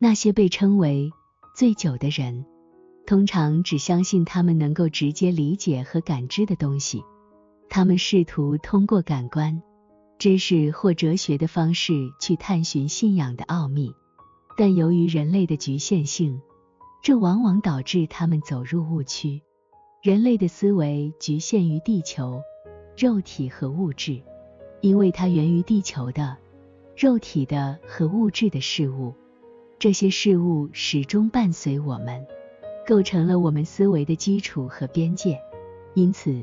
那些被称为醉酒的人，通常只相信他们能够直接理解和感知的东西。他们试图通过感官、知识或哲学的方式去探寻信仰的奥秘，但由于人类的局限性，这往往导致他们走入误区。人类的思维局限于地球、肉体和物质，因为它源于地球的、肉体的和物质的事物。这些事物始终伴随我们，构成了我们思维的基础和边界。因此，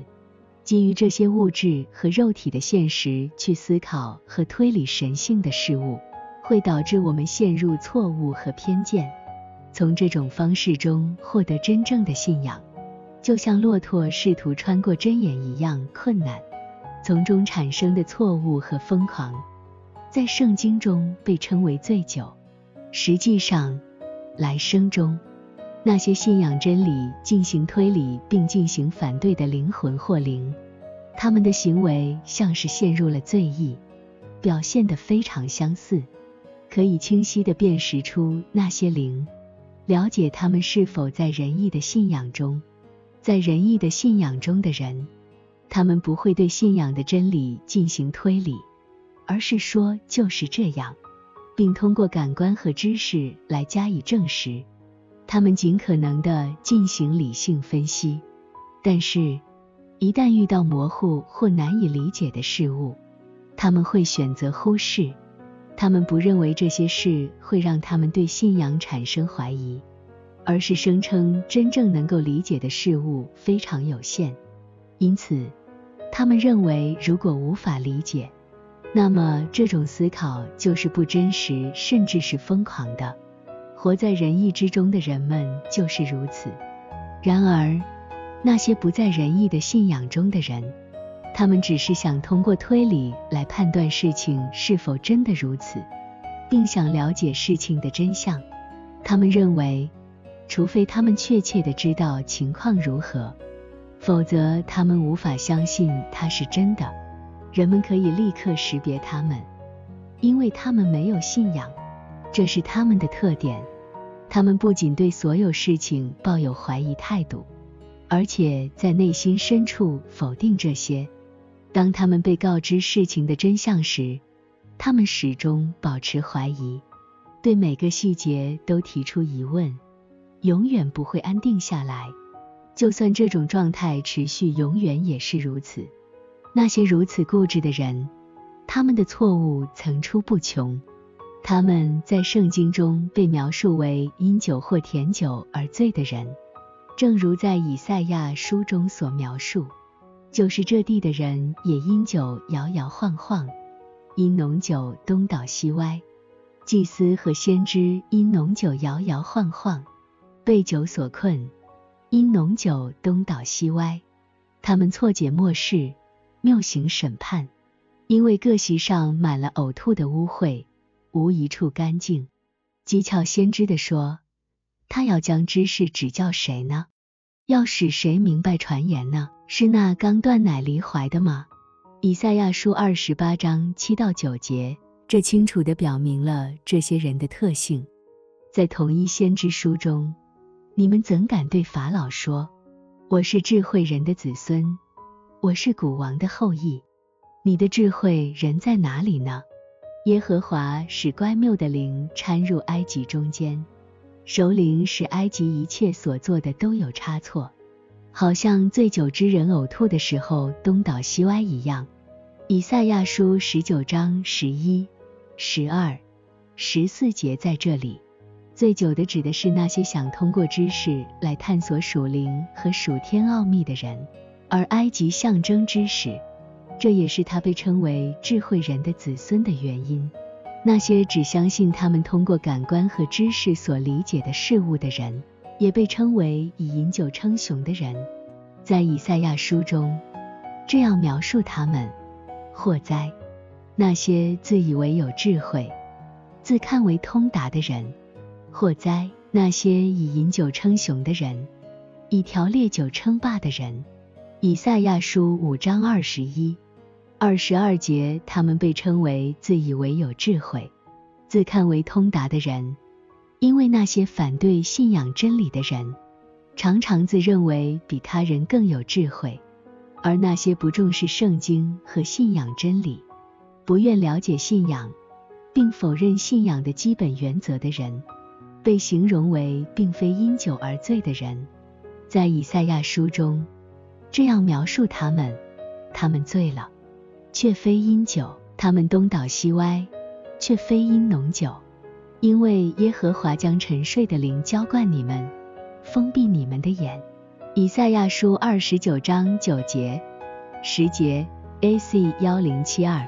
基于这些物质和肉体的现实去思考和推理神性的事物，会导致我们陷入错误和偏见。从这种方式中获得真正的信仰，就像骆驼试图穿过针眼一样困难。从中产生的错误和疯狂，在圣经中被称为醉酒。实际上，来生中那些信仰真理、进行推理并进行反对的灵魂或灵，他们的行为像是陷入了醉意，表现得非常相似。可以清晰地辨识出那些灵，了解他们是否在仁义的信仰中。在仁义的信仰中的人，他们不会对信仰的真理进行推理，而是说就是这样。并通过感官和知识来加以证实，他们尽可能的进行理性分析，但是，一旦遇到模糊或难以理解的事物，他们会选择忽视。他们不认为这些事会让他们对信仰产生怀疑，而是声称真正能够理解的事物非常有限，因此，他们认为如果无法理解，那么，这种思考就是不真实，甚至是疯狂的。活在仁义之中的人们就是如此。然而，那些不在仁义的信仰中的人，他们只是想通过推理来判断事情是否真的如此，并想了解事情的真相。他们认为，除非他们确切的知道情况如何，否则他们无法相信它是真的。人们可以立刻识别他们，因为他们没有信仰，这是他们的特点。他们不仅对所有事情抱有怀疑态度，而且在内心深处否定这些。当他们被告知事情的真相时，他们始终保持怀疑，对每个细节都提出疑问，永远不会安定下来。就算这种状态持续永远，也是如此。那些如此固执的人，他们的错误层出不穷。他们在圣经中被描述为因酒或甜酒而醉的人，正如在以赛亚书中所描述，就是这地的人也因酒摇摇晃晃，因浓酒东倒西歪。祭司和先知因浓酒摇摇晃晃，被酒所困，因浓酒东倒西歪。他们错解末世。谬行审判，因为各席上满了呕吐的污秽，无一处干净。讥诮先知的说：“他要将知识指教谁呢？要使谁明白传言呢？是那刚断奶离怀的吗？”以赛亚书二十八章七到九节，这清楚地表明了这些人的特性。在同一先知书中，你们怎敢对法老说：“我是智慧人的子孙？”我是古王的后裔，你的智慧人在哪里呢？耶和华使乖谬的灵掺入埃及中间，首领使埃及一切所做的都有差错，好像醉酒之人呕吐的时候东倒西歪一样。以赛亚书十九章十一、十二、十四节在这里，醉酒的指的是那些想通过知识来探索属灵和属天奥秘的人。而埃及象征知识，这也是他被称为智慧人的子孙的原因。那些只相信他们通过感官和知识所理解的事物的人，也被称为以饮酒称雄的人。在以赛亚书中，这样描述他们：祸哉，那些自以为有智慧、自看为通达的人；祸哉，那些以饮酒称雄的人，以调烈酒称霸的人。以赛亚书五章二十一、二十二节，他们被称为自以为有智慧、自看为通达的人，因为那些反对信仰真理的人，常常自认为比他人更有智慧，而那些不重视圣经和信仰真理，不愿了解信仰，并否认信仰的基本原则的人，被形容为并非因酒而醉的人。在以赛亚书中，这样描述他们：他们醉了，却非因酒；他们东倒西歪，却非因浓酒。因为耶和华将沉睡的灵浇灌你们，封闭你们的眼。以赛亚书二十九章九节、十节，AC 幺零七二。